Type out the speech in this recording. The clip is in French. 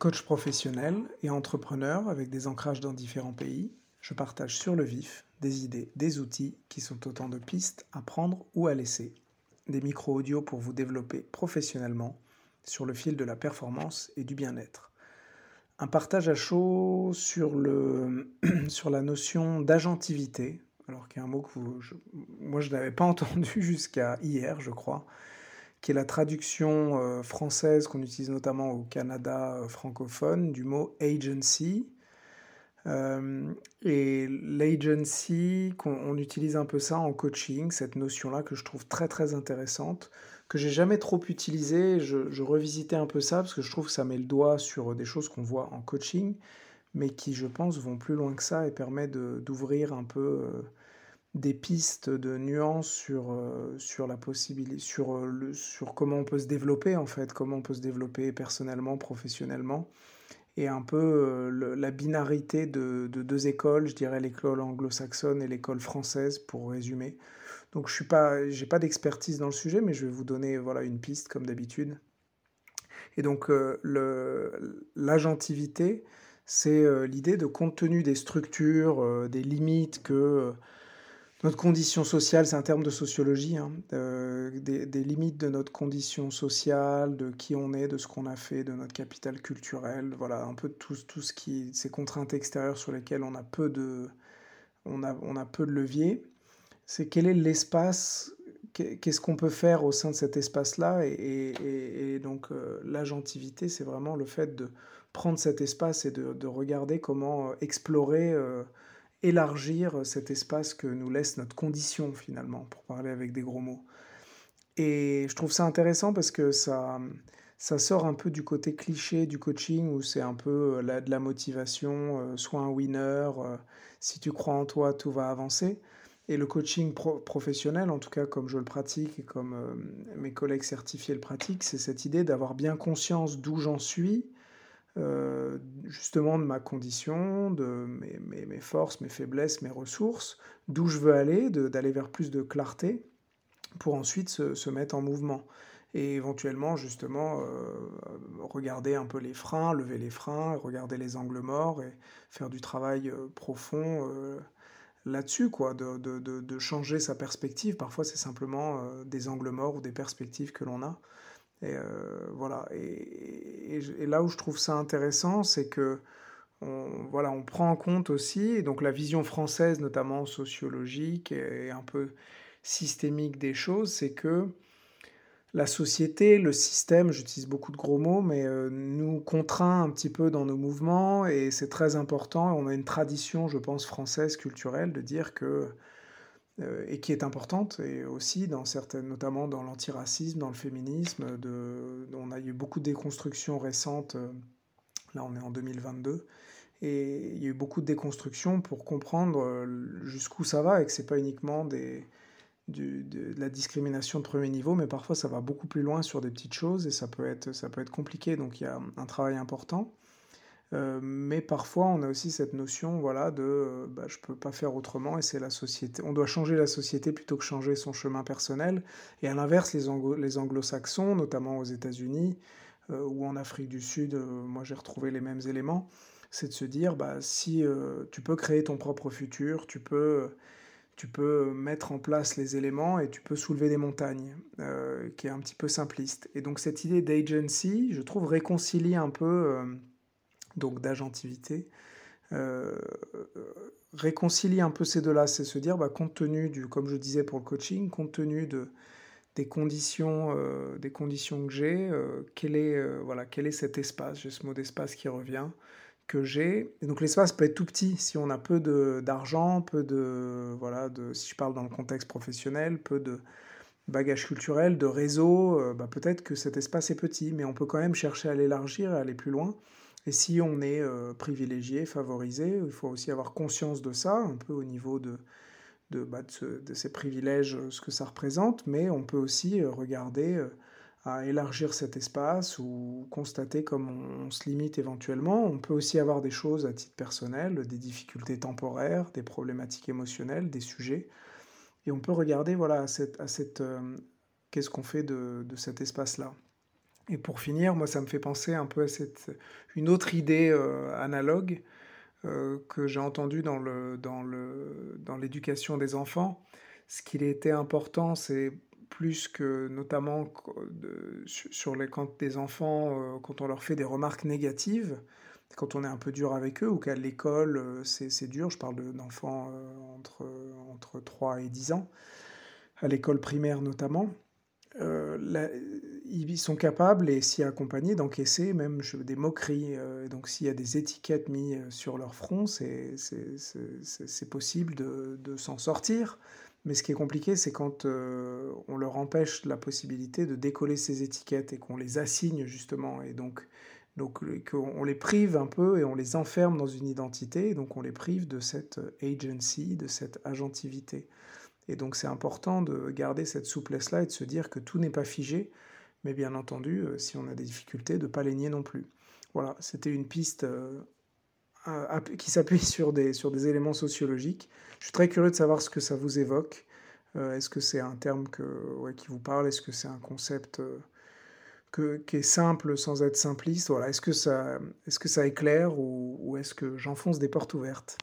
Coach professionnel et entrepreneur avec des ancrages dans différents pays, je partage sur le vif des idées, des outils qui sont autant de pistes à prendre ou à laisser. Des micro-audios pour vous développer professionnellement sur le fil de la performance et du bien-être. Un partage à chaud sur, la notion d'agentivité, alors qu'il y a un mot que moi je n'avais pas entendu jusqu'à hier, je crois qui est la traduction euh, française qu'on utilise notamment au Canada euh, francophone du mot agency. Euh, et l'agency, on, utilise un peu ça en coaching, cette notion-là que je trouve très très intéressante, que j'ai jamais trop utilisée. Je, je, revisitais un peu ça parce que je trouve que ça met le doigt sur des choses qu'on voit en coaching, mais qui, je pense, vont plus loin que ça et permet d'ouvrir un peu des pistes de nuances sur, euh, sur la possibilité, sur, euh, le, sur comment on peut se développer en fait, comment on peut se développer personnellement, professionnellement, et un peu euh, la binarité de, de, deux écoles, je dirais l'école anglo-saxonne et l'école française pour résumer. Donc je suis pas, pas d'expertise dans le sujet, mais je vais vous donner voilà une piste comme d'habitude. Et donc le, l'agentivité, c'est l'idée de compte tenu des structures, des limites que notre condition sociale, c'est un terme de sociologie, hein, euh, des, limites de notre condition sociale, de qui on est, de ce qu'on a fait, de notre capital culturel, voilà, un peu tout, tout ce qui, ces contraintes extérieures sur lesquelles on a peu de, on a, on a peu de levier. C'est quel est l'espace, qu'est-ce qu'on peut faire au sein de cet espace-là, et, donc euh, l'agentivité, c'est vraiment le fait de prendre cet espace et de, de regarder comment euh, explorer élargir cet espace que nous laisse notre condition finalement, pour parler avec des gros mots. Et je trouve ça intéressant parce que ça, ça sort un peu du côté cliché du coaching où c'est un peu euh, de la motivation, euh, sois un winner, euh, si tu crois en toi, tout va avancer. Et le coaching professionnel, en tout cas comme je le pratique et comme mes collègues certifiés le pratiquent, c'est cette idée d'avoir bien conscience d'où j'en suis, euh, justement de ma condition, de mes, forces, mes faiblesses, mes ressources, d'où je veux aller, d'aller vers plus de clarté, pour ensuite se, mettre en mouvement. Et éventuellement, justement, euh, regarder un peu les freins, lever les freins, regarder les angles morts et faire du travail euh, profond là-dessus, quoi, de, de, changer sa perspective. Parfois, c'est simplement des angles morts ou des perspectives que l'on a. Et euh, voilà. Et, là où je trouve ça intéressant, c'est que on, voilà, on prend en compte aussi, donc la vision française, notamment sociologique et un peu systémique des choses, c'est que la société, le système, j'utilise beaucoup de gros mots, mais euh, nous contraint un petit peu dans nos mouvements et c'est très important. On a une tradition, je pense, française, culturelle, de dire que et qui est importante, et aussi dans certaines, notamment dans l'antiracisme, dans le féminisme. De, on a eu beaucoup de déconstructions récentes, euh, là on est en 2022, et il y a eu beaucoup de déconstructions pour comprendre euh, jusqu'où ça va, et que c'est pas uniquement des, de, la discrimination de premier niveau, mais parfois ça va beaucoup plus loin sur des petites choses, et ça peut être, ça peut être compliqué, donc il y a un travail important. Euh, mais parfois, on a aussi cette notion, voilà, de euh, bah, je peux pas faire autrement et c'est la société. On doit changer la société plutôt que changer son chemin personnel. Et à l'inverse, les, les anglo-saxons, notamment aux États-Unis euh, ou en Afrique du Sud, moi j'ai retrouvé les mêmes éléments. C'est de se dire, bah, si tu peux créer ton propre futur, tu peux, tu peux mettre en place les éléments et tu peux soulever des montagnes, qui est un petit peu simpliste. Et donc cette idée d'agency, je trouve, réconcilie un peu donc d'agentivité, euh, réconcilier un peu ces deux-là, c'est se dire, bah, compte tenu du, comme je disais pour le coaching, compte tenu de, des, conditions, euh, des conditions que j'ai, euh, quel, est, voilà, quel est cet espace, j'ai ce mot d'espace qui revient, que j'ai. Donc l'espace peut être tout petit si on a peu d'argent, peu de, voilà, de, si je parle dans le contexte professionnel, peu de bagage culturel, de réseau, bah, peut-être que cet espace est petit, mais on peut quand même chercher à l'élargir, à aller plus loin. Et si on est euh, privilégié, favorisé, il faut aussi avoir conscience de ça, un peu au niveau de, de, bah, de, ces privilèges, euh, ce que ça représente, mais on peut aussi euh, regarder à élargir cet espace ou constater comme on, se limite éventuellement. On peut aussi avoir des choses à titre personnel, des difficultés temporaires, des problématiques émotionnelles, des sujets. Et on peut regarder voilà, à cette, à cette, qu'est-ce qu'on fait de, de cet espace-là. Et pour finir, moi, ça me fait penser un peu à cette, une autre idée analogue que j'ai entendue dans, le, dans, le, dans l'éducation des enfants. Ce qu'il était important, c'est plus que notamment sur les quand des enfants, quand on leur fait des remarques négatives, quand on est un peu dur avec eux ou qu'à l'école euh, c'est dur, je parle d'enfants euh, entre, entre 3 et 10 ans, à l'école primaire notamment, euh, ils sont capables et s'y accompagner d'encaisser même des moqueries. donc s'il y a des étiquettes mises sur leur front, c'est possible de, s'en sortir. Mais ce qui est compliqué, c'est quand on leur empêche la possibilité de décoller ces étiquettes et qu'on les assigne justement. Et donc donc on les prive un peu et on les enferme dans une identité, et donc on les prive de cette euh, agency, de cette agentivité. Et donc c'est important de garder cette souplesse-là et de se dire que tout n'est pas figé, mais bien entendu, euh, si on a des difficultés, de ne pas les nier non plus. Voilà, c'était une piste euh, qui s'appuie sur des, sur des éléments sociologiques. Je suis très curieux de savoir ce que ça vous évoque. Est-ce que c'est un terme que, qui vous parle? Est-ce que c'est un concept qui est simple sans être simpliste? Voilà. Est-ce que ça, est-ce que ça éclaire ou est-ce que j'enfonce des portes ouvertes?